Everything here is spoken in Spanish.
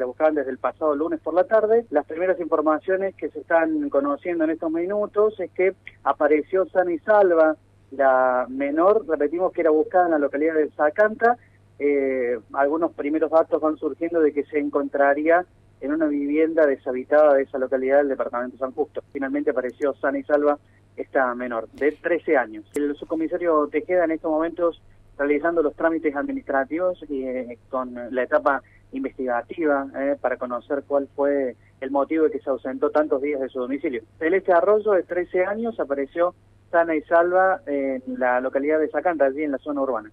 La buscaban desde el pasado lunes por la tarde. Las primeras informaciones que se están conociendo en estos minutos es que apareció sana y salva la menor, repetimos que era buscada en la localidad de Zacanta. Eh, algunos primeros datos van surgiendo de que se encontraría en una vivienda deshabitada de esa localidad del departamento de San Justo. Finalmente apareció sana y salva esta menor, de 13 años. El subcomisario Tejeda en estos momentos realizando los trámites administrativos y eh, con la etapa investigativa eh, para conocer cuál fue el motivo de que se ausentó tantos días de su domicilio. Celeste Arroyo, de 13 años, apareció sana y salva en la localidad de Zacanta, allí en la zona urbana.